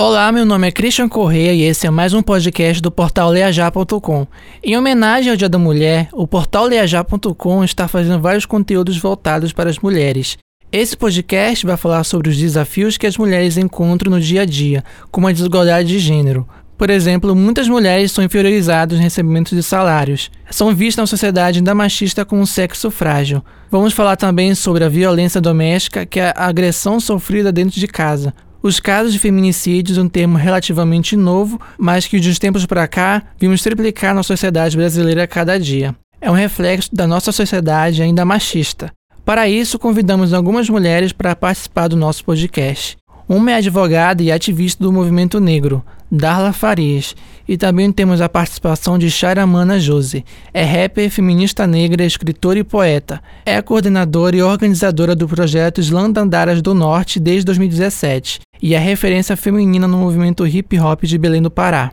Olá, meu nome é Christian Correia e esse é mais um podcast do portal leajá.com. Em homenagem ao Dia da Mulher, o portal leajá.com está fazendo vários conteúdos voltados para as mulheres. Esse podcast vai falar sobre os desafios que as mulheres encontram no dia a dia, como a desigualdade de gênero. Por exemplo, muitas mulheres são inferiorizadas no recebimento de salários. São vistas na sociedade ainda machista como um sexo frágil. Vamos falar também sobre a violência doméstica, que é a agressão sofrida dentro de casa, os casos de feminicídios, um termo relativamente novo, mas que de uns tempos para cá vimos triplicar na sociedade brasileira a cada dia. É um reflexo da nossa sociedade ainda machista. Para isso, convidamos algumas mulheres para participar do nosso podcast. Uma é advogada e ativista do movimento negro, Darla Farias, e também temos a participação de Charamana Jose. É rapper, feminista negra, escritora e poeta. É coordenadora e organizadora do projeto Slandandaras do Norte desde 2017 e é referência feminina no movimento hip hop de Belém do Pará.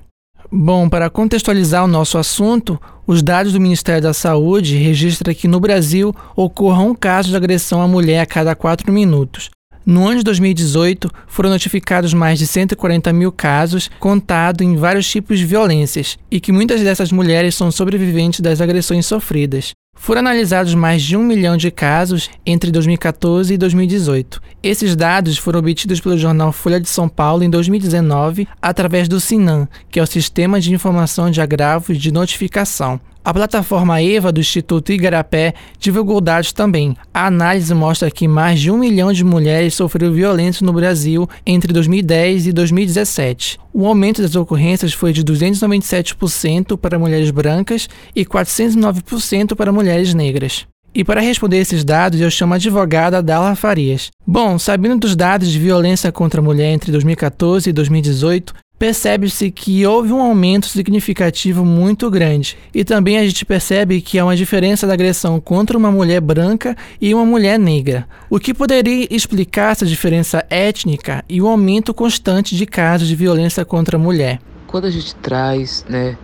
Bom, para contextualizar o nosso assunto, os dados do Ministério da Saúde registram que no Brasil ocorra um caso de agressão à mulher a cada quatro minutos. No ano de 2018, foram notificados mais de 140 mil casos, contado em vários tipos de violências, e que muitas dessas mulheres são sobreviventes das agressões sofridas. Foram analisados mais de um milhão de casos entre 2014 e 2018. Esses dados foram obtidos pelo jornal Folha de São Paulo em 2019 através do SINAM, que é o Sistema de Informação de Agravos de Notificação. A plataforma EVA do Instituto Igarapé divulgou dados também. A análise mostra que mais de um milhão de mulheres sofreram violência no Brasil entre 2010 e 2017. O aumento das ocorrências foi de 297% para mulheres brancas e 409% para mulheres negras. E para responder esses dados, eu chamo a advogada Dala Farias. Bom, sabendo dos dados de violência contra a mulher entre 2014 e 2018, percebe-se que houve um aumento significativo muito grande. E também a gente percebe que há uma diferença da agressão contra uma mulher branca e uma mulher negra. O que poderia explicar essa diferença étnica e o aumento constante de casos de violência contra a mulher? Quando a gente traz, né,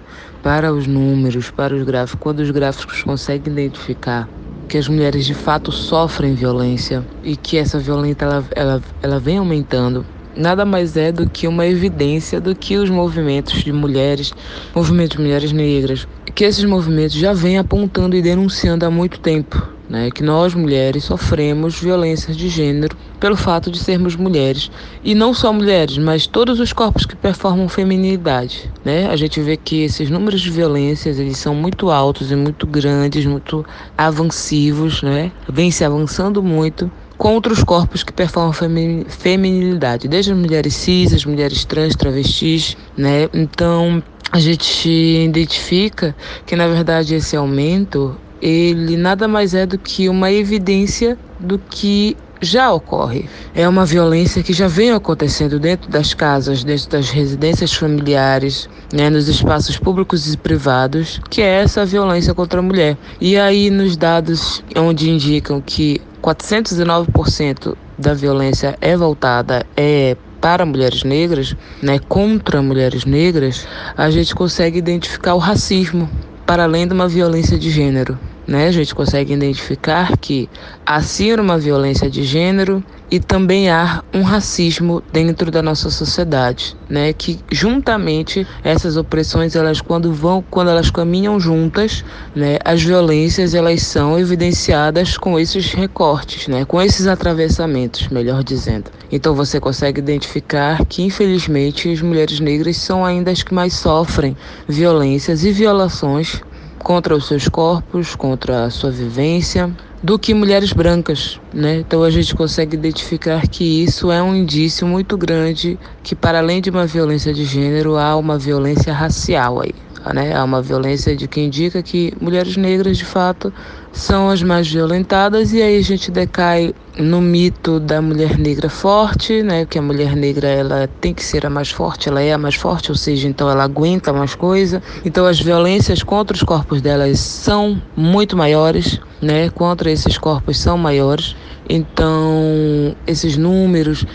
para os números, para os gráficos, quando os gráficos conseguem identificar que as mulheres de fato sofrem violência e que essa violência ela, ela, ela vem aumentando nada mais é do que uma evidência do que os movimentos de mulheres, movimentos de mulheres negras, que esses movimentos já vêm apontando e denunciando há muito tempo. Né, que nós mulheres sofremos violências de gênero pelo fato de sermos mulheres e não só mulheres, mas todos os corpos que performam feminilidade, né? A gente vê que esses números de violências eles são muito altos e muito grandes, muito avancivos, né? Vem se avançando muito contra os corpos que performam feminilidade, desde as mulheres cis, as mulheres trans, travestis, né? Então, a gente identifica que na verdade esse aumento ele nada mais é do que uma evidência do que já ocorre. É uma violência que já vem acontecendo dentro das casas, dentro das residências familiares, né, nos espaços públicos e privados, que é essa violência contra a mulher. E aí, nos dados onde indicam que 409% da violência é voltada é para mulheres negras, né, contra mulheres negras, a gente consegue identificar o racismo para além de uma violência de gênero né? A gente consegue identificar que há sim uma violência de gênero e também há um racismo dentro da nossa sociedade, né? Que juntamente essas opressões, elas quando vão, quando elas caminham juntas, né? As violências elas são evidenciadas com esses recortes, né? Com esses atravessamentos, melhor dizendo. Então você consegue identificar que infelizmente as mulheres negras são ainda as que mais sofrem violências e violações contra os seus corpos, contra a sua vivência, do que mulheres brancas, né? Então a gente consegue identificar que isso é um indício muito grande que para além de uma violência de gênero há uma violência racial aí né? Há uma violência de que indica que mulheres negras, de fato, são as mais violentadas e aí a gente decai no mito da mulher negra forte, né? Que a mulher negra ela tem que ser a mais forte, ela é a mais forte, ou seja, então ela aguenta mais coisa. Então as violências contra os corpos delas são muito maiores, né? Contra esses corpos são maiores. Então esses números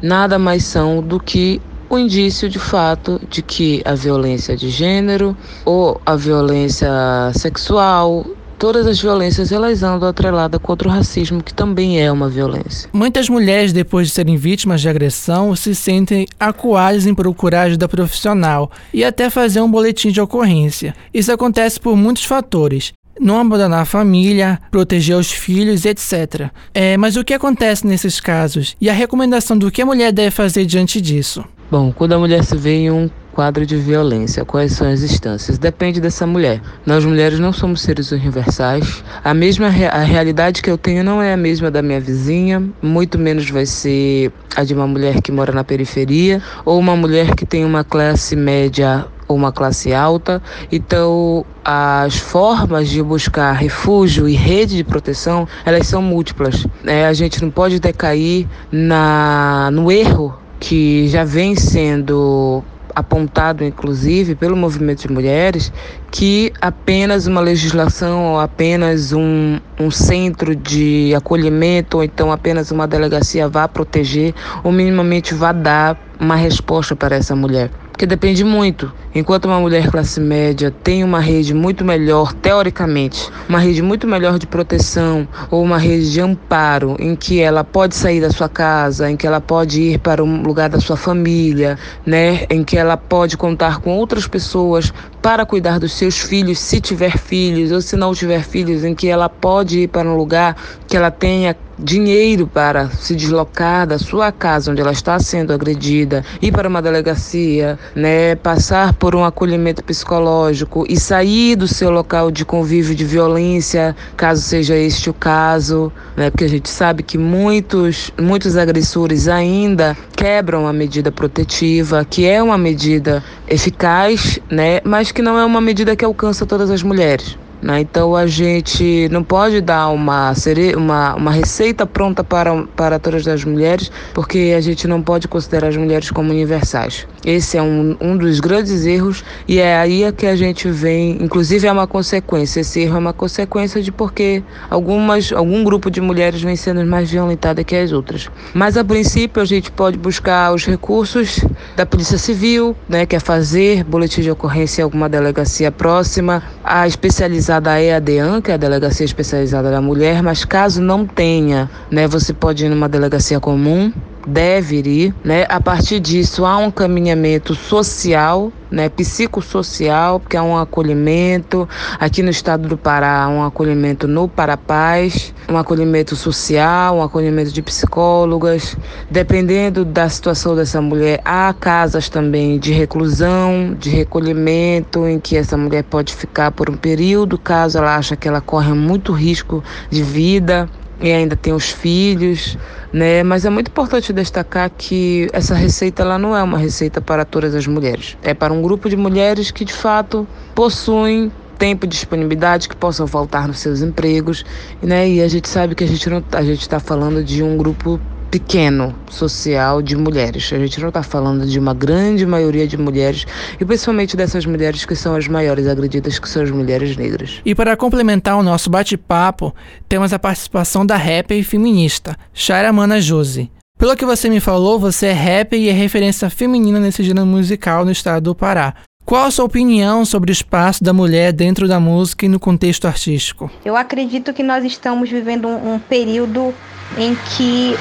nada mais são do que o indício de fato de que a violência de gênero ou a violência sexual todas as violências elas andam atreladas contra o racismo, que também é uma violência. Muitas mulheres, depois de serem vítimas de agressão, se sentem acuadas em procurar ajuda profissional e até fazer um boletim de ocorrência. Isso acontece por muitos fatores. Não abandonar a família, proteger os filhos, etc. É, mas o que acontece nesses casos? E a recomendação do que a mulher deve fazer diante disso? Bom, quando a mulher se vê em um quadro de violência, quais são as instâncias? Depende dessa mulher. Nós mulheres não somos seres universais. A mesma a realidade que eu tenho não é a mesma da minha vizinha, muito menos vai ser a de uma mulher que mora na periferia ou uma mulher que tem uma classe média ou uma classe alta. Então, as formas de buscar refúgio e rede de proteção, elas são múltiplas. É, a gente não pode decair na, no erro que já vem sendo apontado, inclusive, pelo movimento de mulheres, que apenas uma legislação ou apenas um, um centro de acolhimento ou então apenas uma delegacia vá proteger ou minimamente vá dar uma resposta para essa mulher porque depende muito. Enquanto uma mulher classe média tem uma rede muito melhor, teoricamente, uma rede muito melhor de proteção ou uma rede de amparo, em que ela pode sair da sua casa, em que ela pode ir para um lugar da sua família, né, em que ela pode contar com outras pessoas para cuidar dos seus filhos, se tiver filhos ou se não tiver filhos, em que ela pode ir para um lugar que ela tenha dinheiro para se deslocar da sua casa onde ela está sendo agredida, ir para uma delegacia, né, passar por um acolhimento psicológico e sair do seu local de convívio de violência, caso seja este o caso, né, porque a gente sabe que muitos, muitos agressores ainda quebram a medida protetiva, que é uma medida eficaz, né, mas que não é uma medida que alcança todas as mulheres. Né? Então a gente não pode dar uma, uma, uma receita pronta para, para todas as mulheres, porque a gente não pode considerar as mulheres como universais. Esse é um, um dos grandes erros e é aí que a gente vem, inclusive é uma consequência, esse erro é uma consequência de porque algumas, algum grupo de mulheres vem sendo mais violentada que as outras. Mas a princípio a gente pode buscar os recursos da Polícia Civil, né, que é fazer boletim de ocorrência em alguma delegacia próxima, a especializar especializada é a DEAN, que é a Delegacia Especializada da Mulher, mas caso não tenha, né, você pode ir numa delegacia comum, deve ir, né? A partir disso há um caminhamento social, né, psicossocial, porque há um acolhimento. Aqui no estado do Pará, um acolhimento no Parapaz, um acolhimento social, um acolhimento de psicólogas, dependendo da situação dessa mulher, há casas também de reclusão, de recolhimento, em que essa mulher pode ficar por um período, caso ela acha que ela corre muito risco de vida e ainda tem os filhos, né? Mas é muito importante destacar que essa receita ela não é uma receita para todas as mulheres. É para um grupo de mulheres que de fato possuem tempo e disponibilidade que possam faltar nos seus empregos, né? E a gente sabe que a gente não a gente está falando de um grupo pequeno social de mulheres. A gente não está falando de uma grande maioria de mulheres e principalmente dessas mulheres que são as maiores agredidas, que são as mulheres negras. E para complementar o nosso bate-papo, temos a participação da rapper e feminista, Shaira Mana Josi. Pelo que você me falou, você é rapper e é referência feminina nesse gênero musical no estado do Pará. Qual a sua opinião sobre o espaço da mulher dentro da música e no contexto artístico? Eu acredito que nós estamos vivendo um, um período em que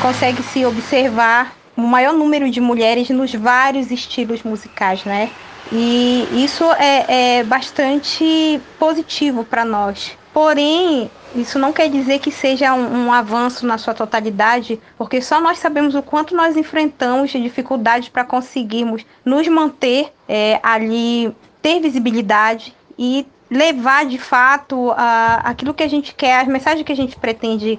consegue se observar o maior número de mulheres nos vários estilos musicais, né? E isso é, é bastante positivo para nós. Porém, isso não quer dizer que seja um, um, avanço na sua totalidade, porque só nós sabemos o quanto nós enfrentamos de dificuldades para conseguirmos nos manter é, ali, ter visibilidade e levar de fato a, aquilo que a gente quer, as mensagens que a gente pretende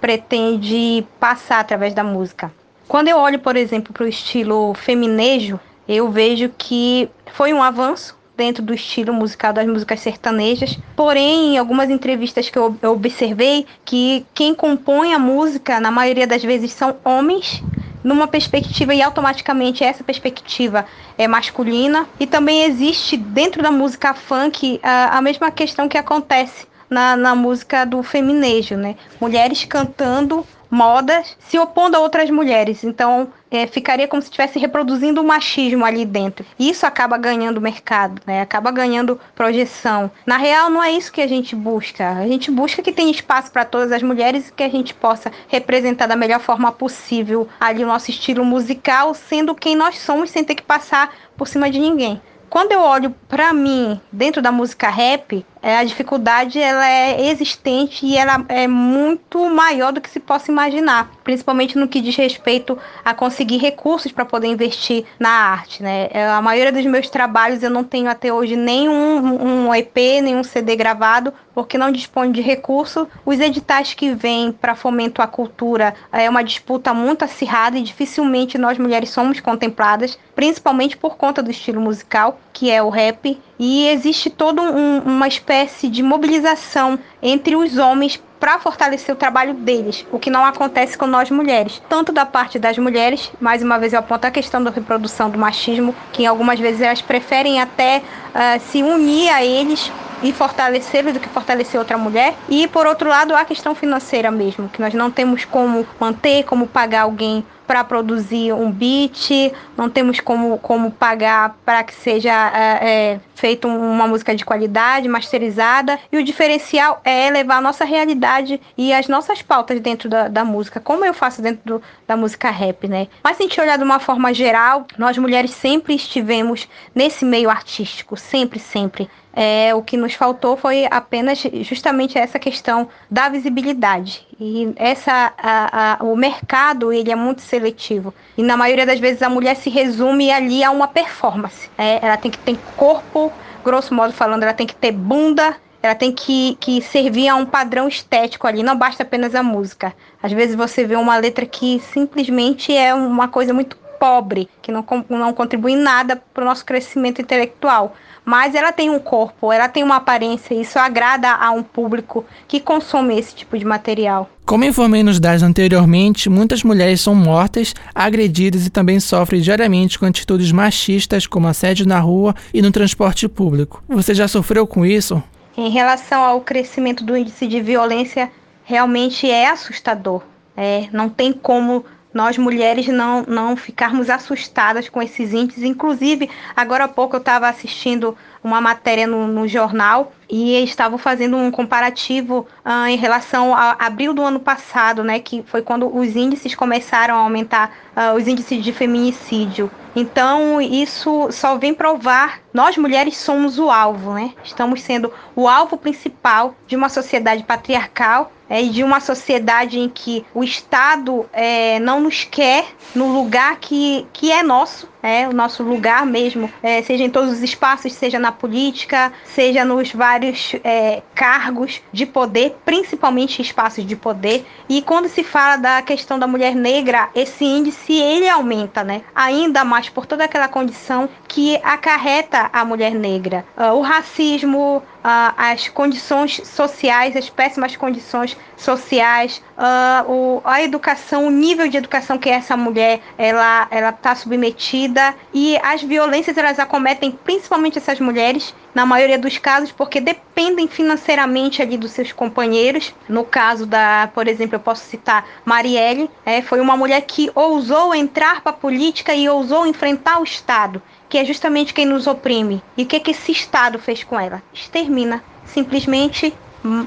pretende passar através da música. Quando eu olho, por exemplo, para o estilo feminejo, eu vejo que foi um avanço dentro do estilo musical das músicas sertanejas. Porém, em algumas entrevistas que eu observei, que quem compõe a música, na maioria das vezes, são homens, numa perspectiva e automaticamente essa perspectiva é masculina. E também existe dentro da música funk a, a mesma questão que acontece na, na música do feminejo, né? Mulheres cantando modas se opondo a outras mulheres. Então, é, ficaria como se estivesse reproduzindo o machismo ali dentro. Isso acaba ganhando mercado, né? acaba ganhando projeção. Na real, não é isso que a gente busca. A gente busca que tenha espaço para todas as mulheres e que a gente possa representar da melhor forma possível ali o nosso estilo musical, sendo quem nós somos, sem ter que passar por cima de ninguém. Quando eu olho para mim dentro da música rap, é, a dificuldade ela é existente e ela é muito maior do que se possa imaginar, principalmente no que diz respeito a conseguir recursos para poder investir na arte. Né? É, a maioria dos meus trabalhos eu não tenho até hoje nenhum um EP, nenhum CD gravado, porque não dispõe de recurso. Os editais que vêm para fomento à cultura é uma disputa muito acirrada e dificilmente nós mulheres somos contempladas, principalmente por conta do estilo musical, que é o rap e existe toda um, uma espécie de mobilização entre os homens para fortalecer o trabalho deles, o que não acontece com nós mulheres. Tanto da parte das mulheres, mais uma vez eu aponto a questão da reprodução do machismo, que algumas vezes elas preferem até uh, se unir a eles e fortalecê-los do que fortalecer outra mulher. E por outro lado, a questão financeira mesmo, que nós não temos como manter, como pagar alguém para produzir um beat, não temos como, como pagar para que seja é, é, feita uma música de qualidade, masterizada. E o diferencial é levar a nossa realidade e as nossas pautas dentro da, da música, como eu faço dentro do, da música rap, né? Mas se a gente olhar de uma forma geral, nós mulheres sempre estivemos nesse meio artístico, sempre, sempre. É, o que nos faltou foi apenas justamente essa questão da visibilidade. E essa, a, a, o mercado ele é muito seletivo. E na maioria das vezes a mulher se resume ali a uma performance. É, ela tem que ter corpo, grosso modo falando, ela tem que ter bunda, ela tem que, que servir a um padrão estético ali, não basta apenas a música. Às vezes você vê uma letra que simplesmente é uma coisa muito pobre, que não, não contribui nada para o nosso crescimento intelectual mas ela tem um corpo, ela tem uma aparência, e isso agrada a um público que consome esse tipo de material. Como informei nos dados anteriormente, muitas mulheres são mortas, agredidas e também sofrem diariamente com atitudes machistas, como assédio na rua e no transporte público. Você já sofreu com isso? Em relação ao crescimento do índice de violência, realmente é assustador. É, não tem como nós mulheres não, não ficarmos assustadas com esses índices. Inclusive, agora há pouco eu estava assistindo uma matéria no, no jornal e estavam fazendo um comparativo uh, em relação a abril do ano passado, né, que foi quando os índices começaram a aumentar, uh, os índices de feminicídio. Então, isso só vem provar, nós mulheres somos o alvo, né? Estamos sendo o alvo principal de uma sociedade patriarcal é, e de uma sociedade em que o Estado é, não nos quer no lugar que, que é nosso, é, o nosso lugar mesmo, é, seja em todos os espaços, seja na política, seja nos vários é, cargos de poder, principalmente espaços de poder. E quando se fala da questão da mulher negra, esse índice ele aumenta, né? Ainda mais por toda aquela condição que acarreta a mulher negra, uh, o racismo, uh, as condições sociais, as péssimas condições sociais, uh, o, a educação, o nível de educação que essa mulher ela ela está submetida e as violências elas acometem principalmente essas mulheres na maioria dos casos porque dependem financeiramente ali dos seus companheiros. No caso da, por exemplo, eu posso citar Marielle, é, foi uma mulher que ousou entrar para a política e ousou enfrentar o Estado, que é justamente quem nos oprime. E o que, que esse Estado fez com ela? Extermina, simplesmente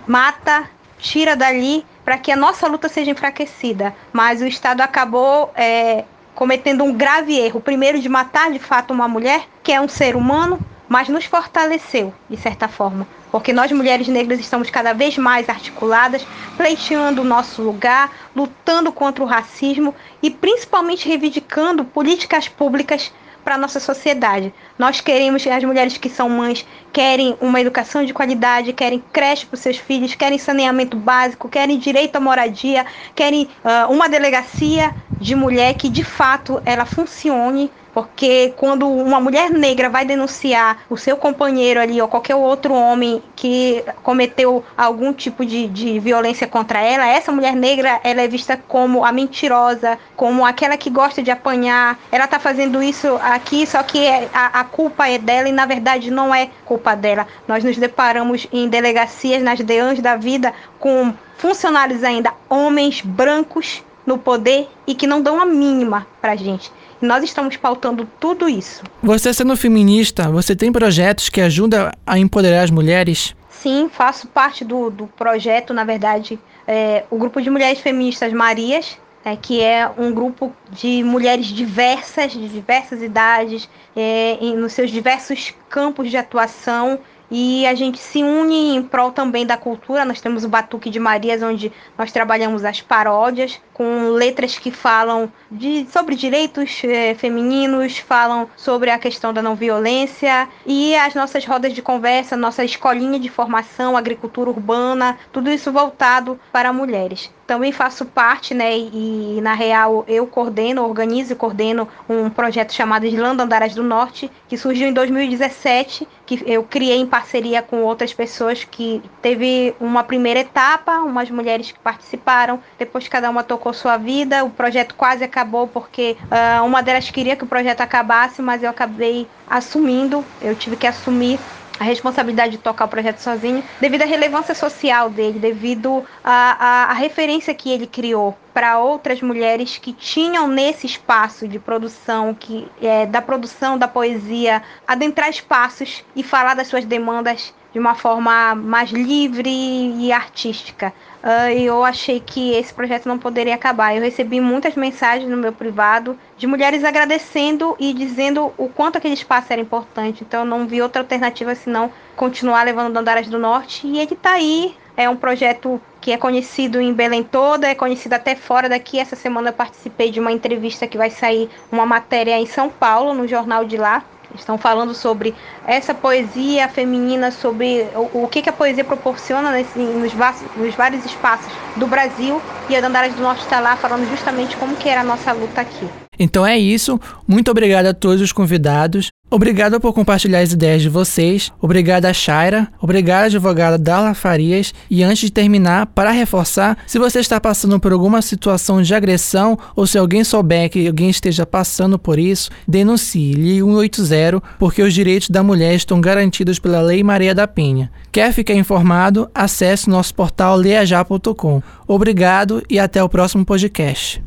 mata, tira dali para que a nossa luta seja enfraquecida. Mas o Estado acabou é, cometendo um grave erro. Primeiro, de matar de fato uma mulher, que é um ser humano, mas nos fortaleceu, de certa forma. Porque nós, mulheres negras, estamos cada vez mais articuladas, pleiteando o nosso lugar, lutando contra o racismo e principalmente reivindicando políticas públicas para a nossa sociedade. Nós queremos, as mulheres que são mães, querem uma educação de qualidade, querem creche para os seus filhos, querem saneamento básico, querem direito à moradia, querem uh, uma delegacia de mulher que de fato ela funcione porque quando uma mulher negra vai denunciar o seu companheiro ali ou qualquer outro homem que cometeu algum tipo de, de violência contra ela, essa mulher negra ela é vista como a mentirosa, como aquela que gosta de apanhar. Ela tá fazendo isso aqui, só que é, a, a culpa é dela e na verdade não é culpa dela. Nós nos deparamos em delegacias, nas DEANs da vida, com funcionários ainda homens brancos no poder e que não dão a mínima pra gente. Nós estamos pautando tudo isso. Você sendo feminista, você tem projetos que ajudam a empoderar as mulheres? Sim, faço parte do, do projeto, na verdade, é, o grupo de mulheres feministas Marias, é, que é um grupo de mulheres diversas, de diversas idades, é, nos seus diversos campos de atuação e a gente se une em prol também da cultura. Nós temos o Batuque de Marias, onde nós trabalhamos as paródias, com letras que falam de, sobre direitos eh, femininos, falam sobre a questão da não violência e as nossas rodas de conversa, nossa escolinha de formação, agricultura urbana, tudo isso voltado para mulheres. Também faço parte, né, e na real eu coordeno, organizo e coordeno um projeto chamado Islândia Andaras do Norte, que surgiu em 2017, que eu criei em parceria com outras pessoas que teve uma primeira etapa, umas mulheres que participaram, depois cada uma tocou sua vida. O projeto quase acabou porque uh, uma delas queria que o projeto acabasse, mas eu acabei assumindo, eu tive que assumir a responsabilidade de tocar o projeto sozinho, devido à relevância social dele, devido à, referência que ele criou para outras mulheres que tinham nesse espaço de produção, que é, da produção da poesia, adentrar espaços e falar das suas demandas de uma forma mais livre e artística. Uh, eu achei que esse projeto não poderia acabar. Eu recebi muitas mensagens no meu privado de mulheres agradecendo e dizendo o quanto aquele espaço era importante. Então eu não vi outra alternativa senão continuar levando Dandaras do Norte. E ele está aí. É um projeto que é conhecido em Belém toda, é conhecido até fora daqui. Essa semana eu participei de uma entrevista que vai sair uma matéria em São Paulo, no jornal de lá, Estão falando sobre essa poesia feminina, sobre o, o que, que a poesia proporciona nesse, nos, nos, vários espaços do Brasil. E a Dandaras do Norte está lá falando justamente como que era a nossa luta aqui. Então é isso. Muito obrigado a todos os convidados. Obrigado por compartilhar as ideias de vocês. Obrigado a Shaira. Obrigado, advogada Darla Farias. E antes de terminar, para reforçar, se você está passando por alguma situação de agressão ou se alguém souber que alguém esteja passando por isso, denuncie. Ligue 180, porque os direitos da mulher estão garantidos pela Lei Maria da Penha. Quer ficar informado? Acesse nosso portal leajá.com. Obrigado e até o próximo podcast.